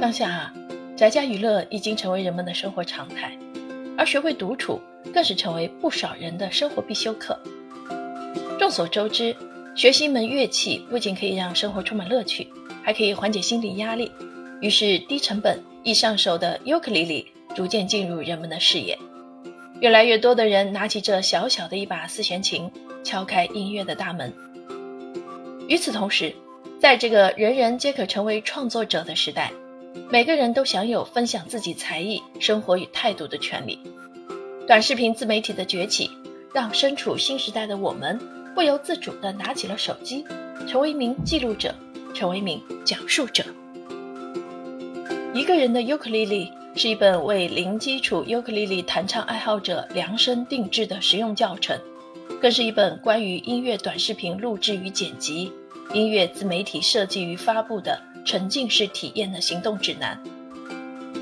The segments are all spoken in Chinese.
当下啊，宅家娱乐已经成为人们的生活常态，而学会独处更是成为不少人的生活必修课。众所周知，学习一门乐器不仅可以让生活充满乐趣，还可以缓解心理压力。于是，低成本易上手的尤克里里逐渐进入人们的视野。越来越多的人拿起这小小的一把四弦琴，敲开音乐的大门。与此同时，在这个人人皆可成为创作者的时代，每个人都享有分享自己才艺、生活与态度的权利。短视频自媒体的崛起，让身处新时代的我们不由自主地拿起了手机，成为一名记录者，成为一名讲述者。一个人的尤克里里。是一本为零基础尤克里里弹唱爱好者量身定制的实用教程，更是一本关于音乐短视频录制与剪辑、音乐自媒体设计与发布的沉浸式体验的行动指南。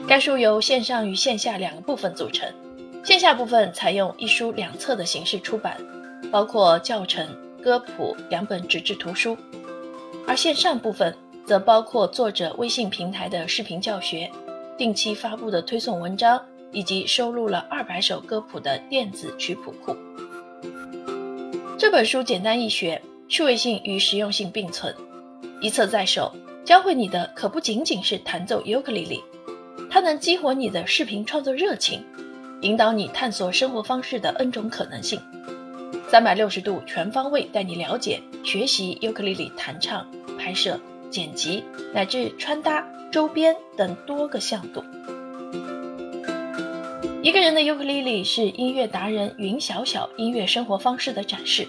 该书由线上与线下两个部分组成，线下部分采用一书两册的形式出版，包括教程、歌谱两本纸质图书，而线上部分则包括作者微信平台的视频教学。定期发布的推送文章，以及收录了二百首歌谱的电子曲谱库。这本书简单易学，趣味性与实用性并存，一册在手，教会你的可不仅仅是弹奏尤克里里，它能激活你的视频创作热情，引导你探索生活方式的 N 种可能性，三百六十度全方位带你了解、学习尤克里里弹唱、拍摄、剪辑乃至穿搭。周边等多个向度。一个人的尤克里里是音乐达人云小小音乐生活方式的展示，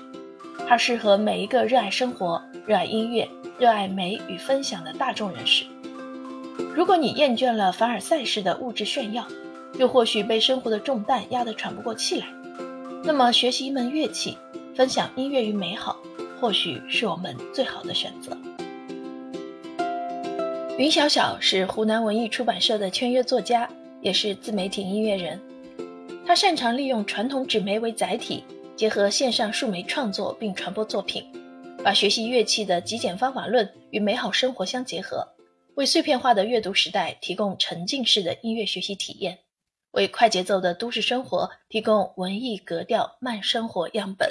它适合每一个热爱生活、热爱音乐、热爱美与分享的大众人士。如果你厌倦了凡尔赛式的物质炫耀，又或许被生活的重担压得喘不过气来，那么学习一门乐器，分享音乐与美好，或许是我们最好的选择。云小小是湖南文艺出版社的签约作家，也是自媒体音乐人。他擅长利用传统纸媒为载体，结合线上数媒创作并传播作品，把学习乐器的极简方法论与美好生活相结合，为碎片化的阅读时代提供沉浸式的音乐学习体验，为快节奏的都市生活提供文艺格调慢生活样本。